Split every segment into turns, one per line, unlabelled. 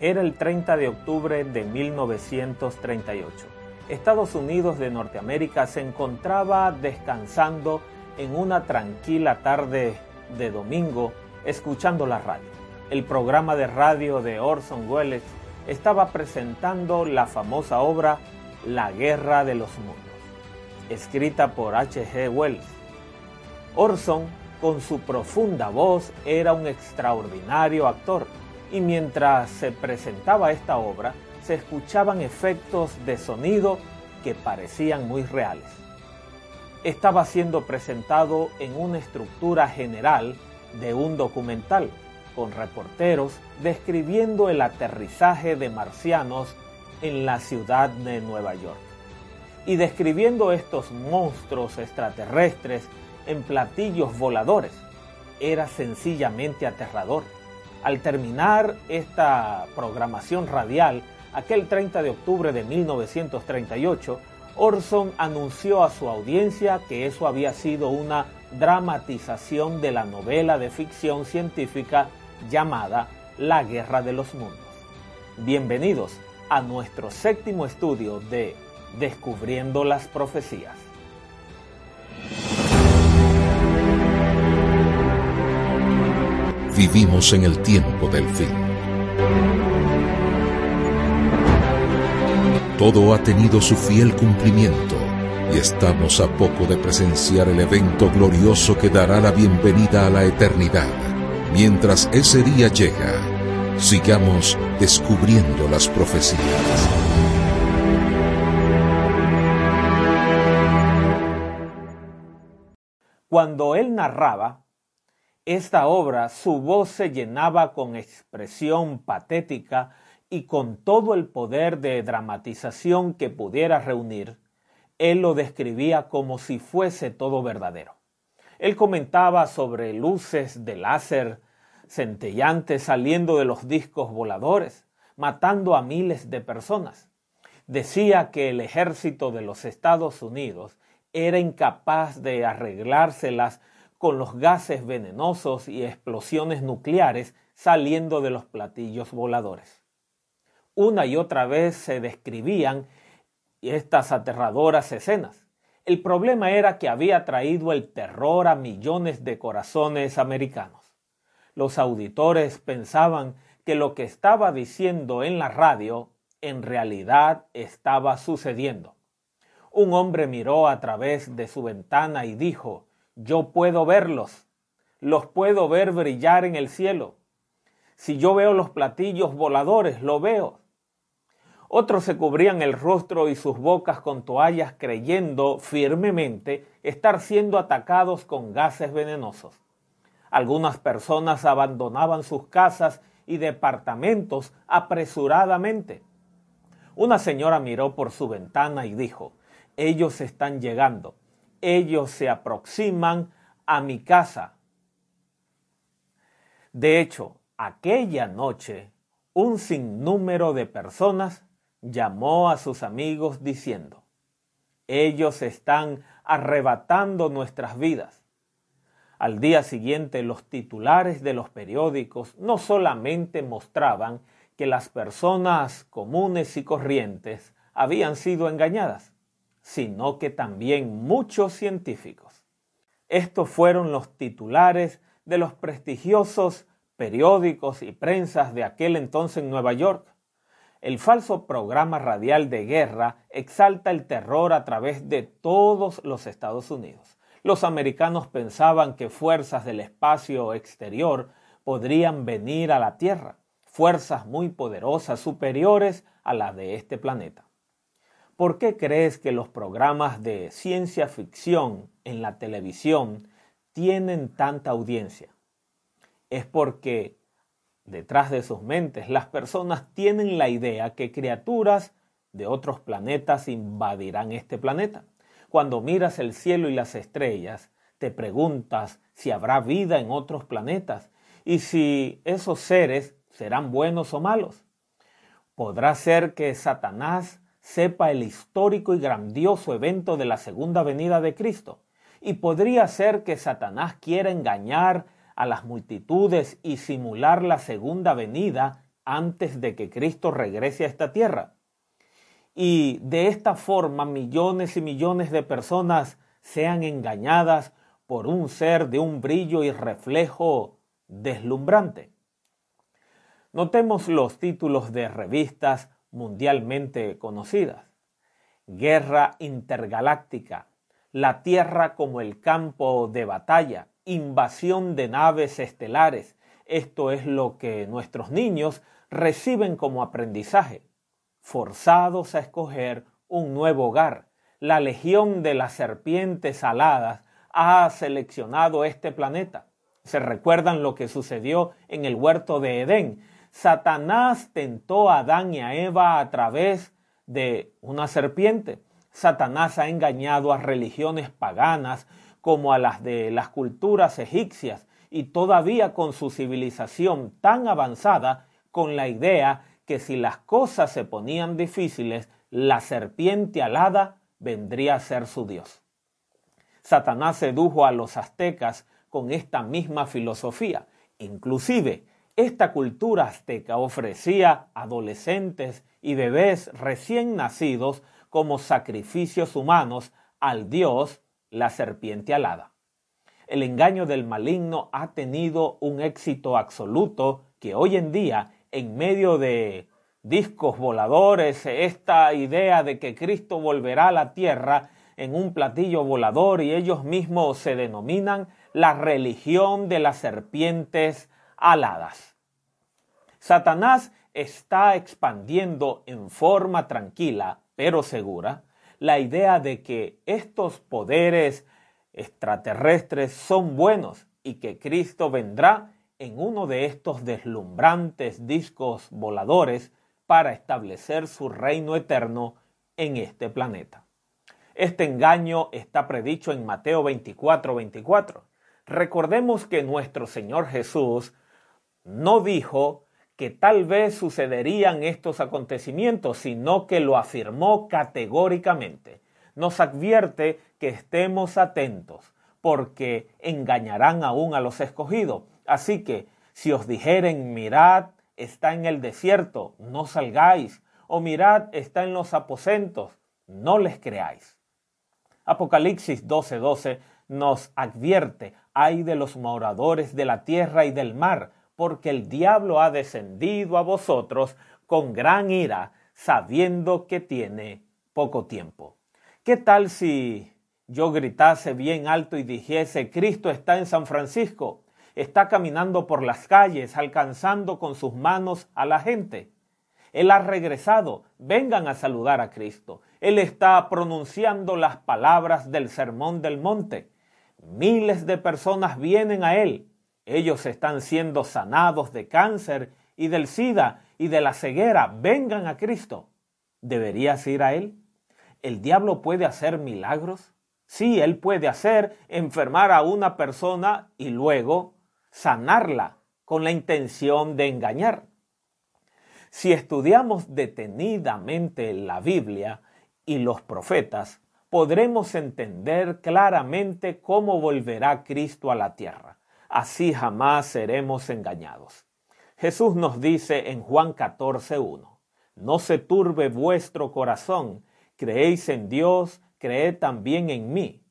Era el 30 de octubre de 1938. Estados Unidos de Norteamérica se encontraba descansando en una tranquila tarde de domingo escuchando la radio. El programa de radio de Orson Welles estaba presentando la famosa obra La Guerra de los Mundos, escrita por H.G. Wells. Orson, con su profunda voz, era un extraordinario actor y mientras se presentaba esta obra se escuchaban efectos de sonido que parecían muy reales. Estaba siendo presentado en una estructura general de un documental con reporteros describiendo el aterrizaje de marcianos en la ciudad de Nueva York y describiendo estos monstruos extraterrestres en platillos voladores. Era sencillamente aterrador al terminar esta programación radial, aquel 30 de octubre de 1938, Orson anunció a su audiencia que eso había sido una dramatización de la novela de ficción científica llamada La Guerra de los Mundos. Bienvenidos a nuestro séptimo estudio de Descubriendo las Profecías.
Vivimos en el tiempo del fin. Todo ha tenido su fiel cumplimiento y estamos a poco de presenciar el evento glorioso que dará la bienvenida a la eternidad. Mientras ese día llega, sigamos descubriendo las profecías.
Cuando él narraba, esta obra su voz se llenaba con expresión patética y con todo el poder de dramatización que pudiera reunir, él lo describía como si fuese todo verdadero. Él comentaba sobre luces de láser centellantes saliendo de los discos voladores, matando a miles de personas. Decía que el ejército de los Estados Unidos era incapaz de arreglárselas con los gases venenosos y explosiones nucleares saliendo de los platillos voladores. Una y otra vez se describían estas aterradoras escenas. El problema era que había traído el terror a millones de corazones americanos. Los auditores pensaban que lo que estaba diciendo en la radio en realidad estaba sucediendo. Un hombre miró a través de su ventana y dijo, yo puedo verlos, los puedo ver brillar en el cielo. Si yo veo los platillos voladores, lo veo. Otros se cubrían el rostro y sus bocas con toallas creyendo firmemente estar siendo atacados con gases venenosos. Algunas personas abandonaban sus casas y departamentos apresuradamente. Una señora miró por su ventana y dijo, ellos están llegando ellos se aproximan a mi casa. De hecho, aquella noche, un sinnúmero de personas llamó a sus amigos diciendo, ellos están arrebatando nuestras vidas. Al día siguiente los titulares de los periódicos no solamente mostraban que las personas comunes y corrientes habían sido engañadas, sino que también muchos científicos. Estos fueron los titulares de los prestigiosos periódicos y prensas de aquel entonces en Nueva York. El falso programa radial de guerra exalta el terror a través de todos los Estados Unidos. Los americanos pensaban que fuerzas del espacio exterior podrían venir a la Tierra, fuerzas muy poderosas, superiores a las de este planeta. ¿Por qué crees que los programas de ciencia ficción en la televisión tienen tanta audiencia? Es porque detrás de sus mentes las personas tienen la idea que criaturas de otros planetas invadirán este planeta. Cuando miras el cielo y las estrellas, te preguntas si habrá vida en otros planetas y si esos seres serán buenos o malos. ¿Podrá ser que Satanás sepa el histórico y grandioso evento de la segunda venida de Cristo. Y podría ser que Satanás quiera engañar a las multitudes y simular la segunda venida antes de que Cristo regrese a esta tierra. Y de esta forma millones y millones de personas sean engañadas por un ser de un brillo y reflejo deslumbrante. Notemos los títulos de revistas mundialmente conocidas. Guerra intergaláctica, la Tierra como el campo de batalla, invasión de naves estelares. Esto es lo que nuestros niños reciben como aprendizaje, forzados a escoger un nuevo hogar. La legión de las serpientes aladas ha seleccionado este planeta. Se recuerdan lo que sucedió en el huerto de Edén. Satanás tentó a Adán y a Eva a través de una serpiente. Satanás ha engañado a religiones paganas como a las de las culturas egipcias y todavía con su civilización tan avanzada con la idea que si las cosas se ponían difíciles, la serpiente alada vendría a ser su Dios. Satanás sedujo a los aztecas con esta misma filosofía. Inclusive, esta cultura azteca ofrecía adolescentes y bebés recién nacidos como sacrificios humanos al dios la serpiente alada. El engaño del maligno ha tenido un éxito absoluto que hoy en día, en medio de discos voladores, esta idea de que Cristo volverá a la tierra en un platillo volador y ellos mismos se denominan la religión de las serpientes aladas. Satanás está expandiendo en forma tranquila, pero segura, la idea de que estos poderes extraterrestres son buenos y que Cristo vendrá en uno de estos deslumbrantes discos voladores para establecer su reino eterno en este planeta. Este engaño está predicho en Mateo 24, 24. Recordemos que nuestro Señor Jesús no dijo que tal vez sucederían estos acontecimientos, sino que lo afirmó categóricamente. Nos advierte que estemos atentos, porque engañarán aún a los escogidos. Así que, si os dijeren, mirad, está en el desierto, no salgáis, o mirad, está en los aposentos, no les creáis. Apocalipsis 12:12 nos advierte, ay de los moradores de la tierra y del mar, porque el diablo ha descendido a vosotros con gran ira, sabiendo que tiene poco tiempo. ¿Qué tal si yo gritase bien alto y dijese, Cristo está en San Francisco, está caminando por las calles, alcanzando con sus manos a la gente? Él ha regresado, vengan a saludar a Cristo. Él está pronunciando las palabras del Sermón del Monte. Miles de personas vienen a Él. Ellos están siendo sanados de cáncer y del SIDA y de la ceguera. Vengan a Cristo. ¿Deberías ir a Él? ¿El diablo puede hacer milagros? Sí, Él puede hacer enfermar a una persona y luego sanarla con la intención de engañar. Si estudiamos detenidamente la Biblia y los profetas, podremos entender claramente cómo volverá Cristo a la tierra. Así jamás seremos engañados. Jesús nos dice en Juan 14.1, No se turbe vuestro corazón, creéis en Dios, creed también en mí.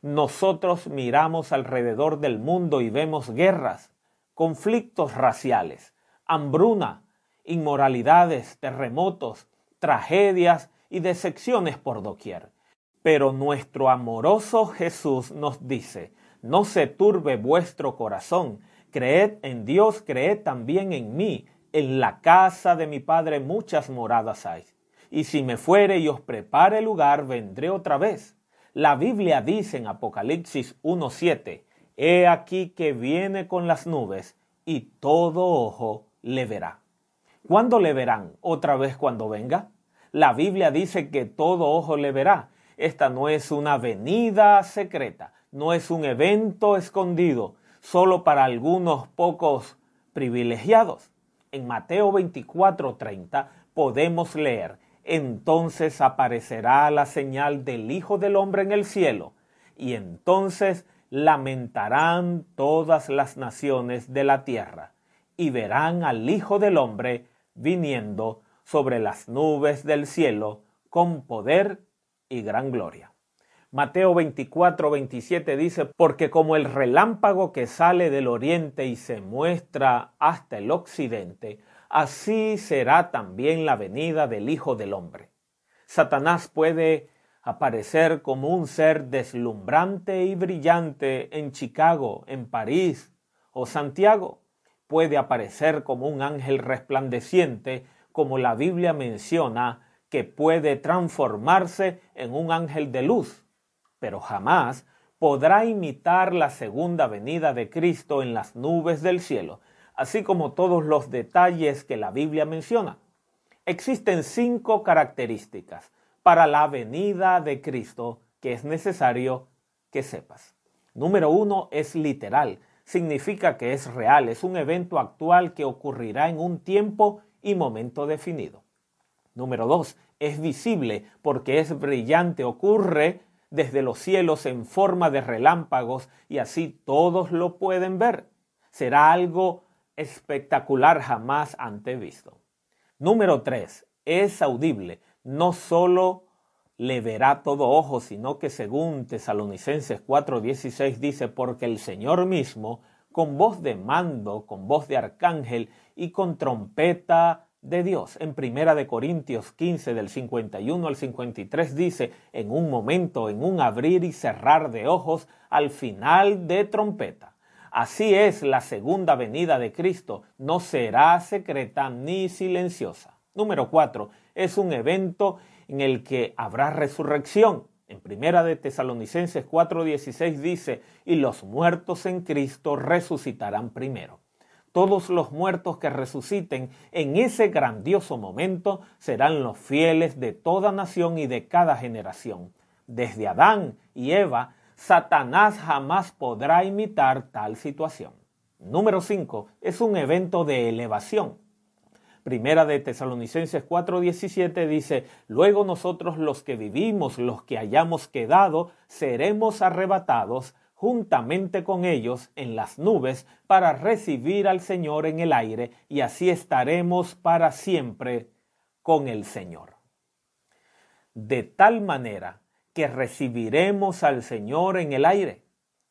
Nosotros miramos alrededor del mundo y vemos guerras, conflictos raciales, hambruna, inmoralidades, terremotos, tragedias y decepciones por doquier. Pero nuestro amoroso Jesús nos dice, no se turbe vuestro corazón, creed en Dios, creed también en mí, en la casa de mi Padre muchas moradas hay. Y si me fuere y os prepare lugar, vendré otra vez. La Biblia dice en Apocalipsis 1.7, He aquí que viene con las nubes, y todo ojo le verá. ¿Cuándo le verán? ¿Otra vez cuando venga? La Biblia dice que todo ojo le verá. Esta no es una venida secreta, no es un evento escondido, solo para algunos pocos privilegiados. En Mateo 24:30 podemos leer, entonces aparecerá la señal del Hijo del Hombre en el cielo, y entonces lamentarán todas las naciones de la tierra, y verán al Hijo del Hombre viniendo sobre las nubes del cielo con poder y gran gloria. Mateo 24, 27 dice, porque como el relámpago que sale del oriente y se muestra hasta el occidente, así será también la venida del Hijo del Hombre. Satanás puede aparecer como un ser deslumbrante y brillante en Chicago, en París o Santiago. Puede aparecer como un ángel resplandeciente, como la Biblia menciona, que puede transformarse en un ángel de luz, pero jamás podrá imitar la segunda venida de Cristo en las nubes del cielo, así como todos los detalles que la Biblia menciona. Existen cinco características para la venida de Cristo que es necesario que sepas. Número uno es literal, significa que es real, es un evento actual que ocurrirá en un tiempo y momento definido. Número dos, es visible porque es brillante, ocurre desde los cielos en forma de relámpagos y así todos lo pueden ver. Será algo espectacular jamás antes visto. Número tres, es audible, no solo le verá todo ojo, sino que según Tesalonicenses 4:16 dice, porque el Señor mismo, con voz de mando, con voz de arcángel y con trompeta de Dios. En Primera de Corintios 15 del 51 al 53 dice, en un momento, en un abrir y cerrar de ojos, al final de trompeta. Así es la segunda venida de Cristo, no será secreta ni silenciosa. Número 4 es un evento en el que habrá resurrección. En primera de Tesalonicenses 4:16 dice, y los muertos en Cristo resucitarán primero. Todos los muertos que resuciten en ese grandioso momento serán los fieles de toda nación y de cada generación. Desde Adán y Eva, Satanás jamás podrá imitar tal situación. Número 5 es un evento de elevación. Primera de Tesalonicenses 4:17 dice, luego nosotros los que vivimos, los que hayamos quedado, seremos arrebatados juntamente con ellos en las nubes para recibir al Señor en el aire y así estaremos para siempre con el Señor. De tal manera que recibiremos al Señor en el aire.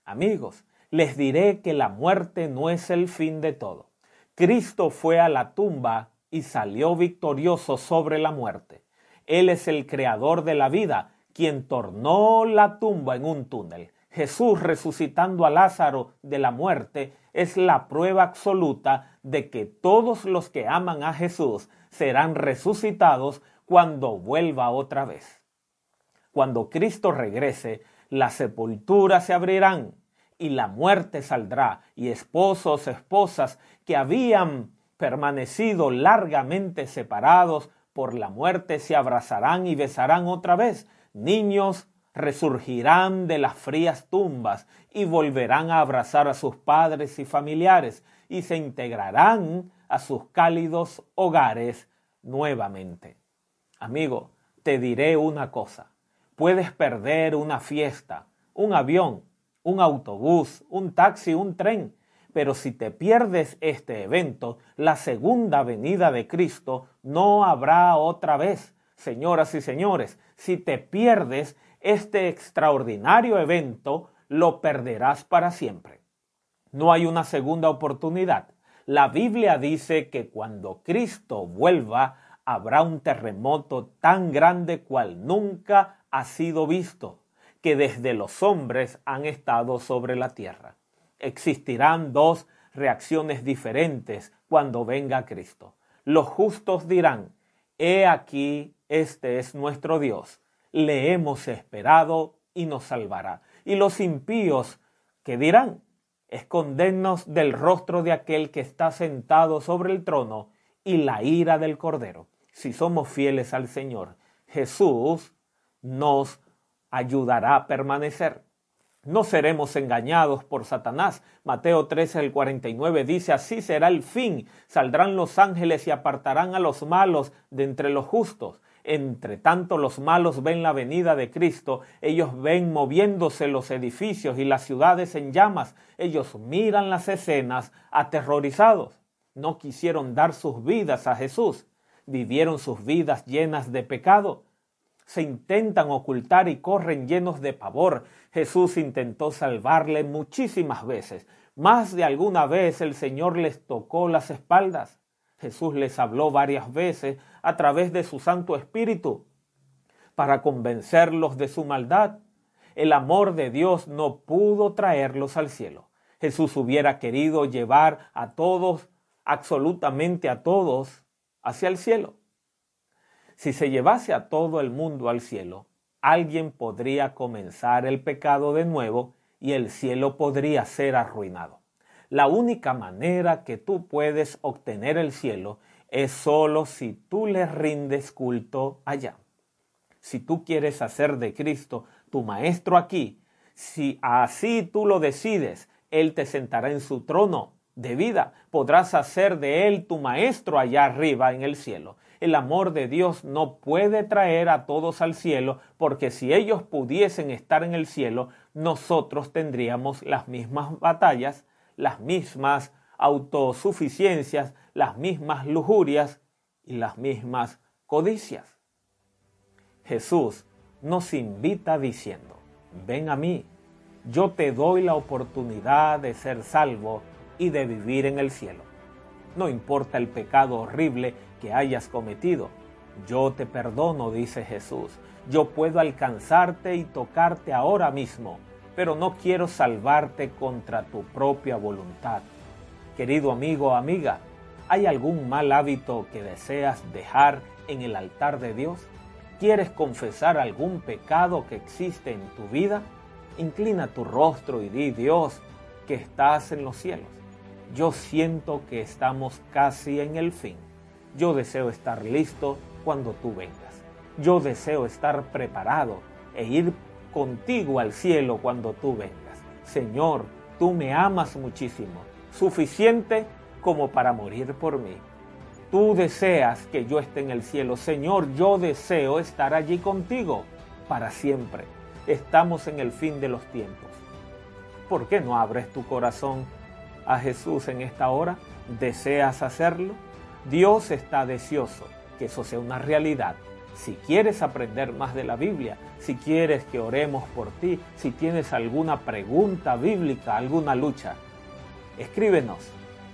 Amigos, les diré que la muerte no es el fin de todo. Cristo fue a la tumba y salió victorioso sobre la muerte. Él es el creador de la vida, quien tornó la tumba en un túnel. Jesús resucitando a Lázaro de la muerte es la prueba absoluta de que todos los que aman a Jesús serán resucitados cuando vuelva otra vez. Cuando Cristo regrese, las sepulturas se abrirán y la muerte saldrá y esposos, esposas que habían permanecido largamente separados por la muerte se abrazarán y besarán otra vez. Niños resurgirán de las frías tumbas y volverán a abrazar a sus padres y familiares y se integrarán a sus cálidos hogares nuevamente. Amigo, te diré una cosa. Puedes perder una fiesta, un avión, un autobús, un taxi, un tren, pero si te pierdes este evento, la segunda venida de Cristo no habrá otra vez. Señoras y señores, si te pierdes este extraordinario evento, lo perderás para siempre. No hay una segunda oportunidad. La Biblia dice que cuando Cristo vuelva, habrá un terremoto tan grande cual nunca ha sido visto, que desde los hombres han estado sobre la tierra existirán dos reacciones diferentes cuando venga Cristo. Los justos dirán, He aquí, este es nuestro Dios, le hemos esperado y nos salvará. Y los impíos, ¿qué dirán? Escondernos del rostro de aquel que está sentado sobre el trono y la ira del Cordero. Si somos fieles al Señor, Jesús nos ayudará a permanecer. No seremos engañados por Satanás. Mateo 13, el 49 dice, así será el fin. Saldrán los ángeles y apartarán a los malos de entre los justos. Entre tanto los malos ven la venida de Cristo, ellos ven moviéndose los edificios y las ciudades en llamas, ellos miran las escenas aterrorizados. no quisieron dar sus vidas a Jesús, vivieron sus vidas llenas de pecado, se intentan ocultar y corren llenos de pavor. Jesús intentó salvarle muchísimas veces. Más de alguna vez el Señor les tocó las espaldas. Jesús les habló varias veces a través de su Santo Espíritu para convencerlos de su maldad. El amor de Dios no pudo traerlos al cielo. Jesús hubiera querido llevar a todos, absolutamente a todos, hacia el cielo. Si se llevase a todo el mundo al cielo, alguien podría comenzar el pecado de nuevo y el cielo podría ser arruinado. La única manera que tú puedes obtener el cielo es solo si tú le rindes culto allá. Si tú quieres hacer de Cristo tu maestro aquí, si así tú lo decides, Él te sentará en su trono de vida. Podrás hacer de Él tu maestro allá arriba en el cielo. El amor de Dios no puede traer a todos al cielo, porque si ellos pudiesen estar en el cielo, nosotros tendríamos las mismas batallas, las mismas autosuficiencias, las mismas lujurias y las mismas codicias. Jesús nos invita diciendo, ven a mí, yo te doy la oportunidad de ser salvo y de vivir en el cielo. No importa el pecado horrible que hayas cometido, yo te perdono, dice Jesús. Yo puedo alcanzarte y tocarte ahora mismo, pero no quiero salvarte contra tu propia voluntad. Querido amigo o amiga, ¿hay algún mal hábito que deseas dejar en el altar de Dios? ¿Quieres confesar algún pecado que existe en tu vida? Inclina tu rostro y di, Dios, que estás en los cielos yo siento que estamos casi en el fin. Yo deseo estar listo cuando tú vengas. Yo deseo estar preparado e ir contigo al cielo cuando tú vengas. Señor, tú me amas muchísimo, suficiente como para morir por mí. Tú deseas que yo esté en el cielo. Señor, yo deseo estar allí contigo para siempre. Estamos en el fin de los tiempos. ¿Por qué no abres tu corazón a Jesús en esta hora? ¿Deseas hacerlo? Dios está deseoso que eso sea una realidad. Si quieres aprender más de la Biblia, si quieres que oremos por ti, si tienes alguna pregunta bíblica, alguna lucha, escríbenos,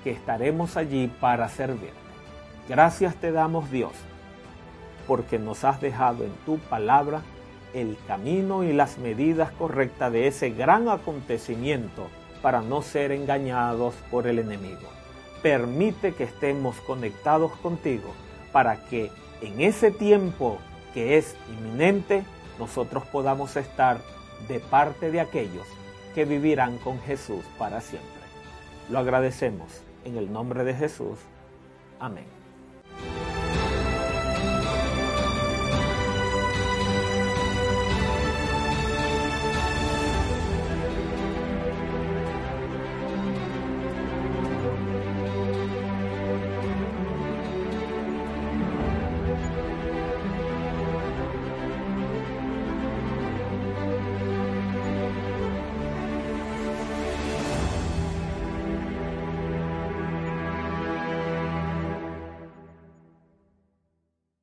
que estaremos allí para servirte. Gracias te damos Dios, porque nos has dejado en tu palabra el camino y las medidas correctas de ese gran acontecimiento para no ser engañados por el enemigo. Permite que estemos conectados contigo para que en ese tiempo que es inminente nosotros podamos estar de parte de aquellos que vivirán con Jesús para siempre. Lo agradecemos en el nombre de Jesús. Amén.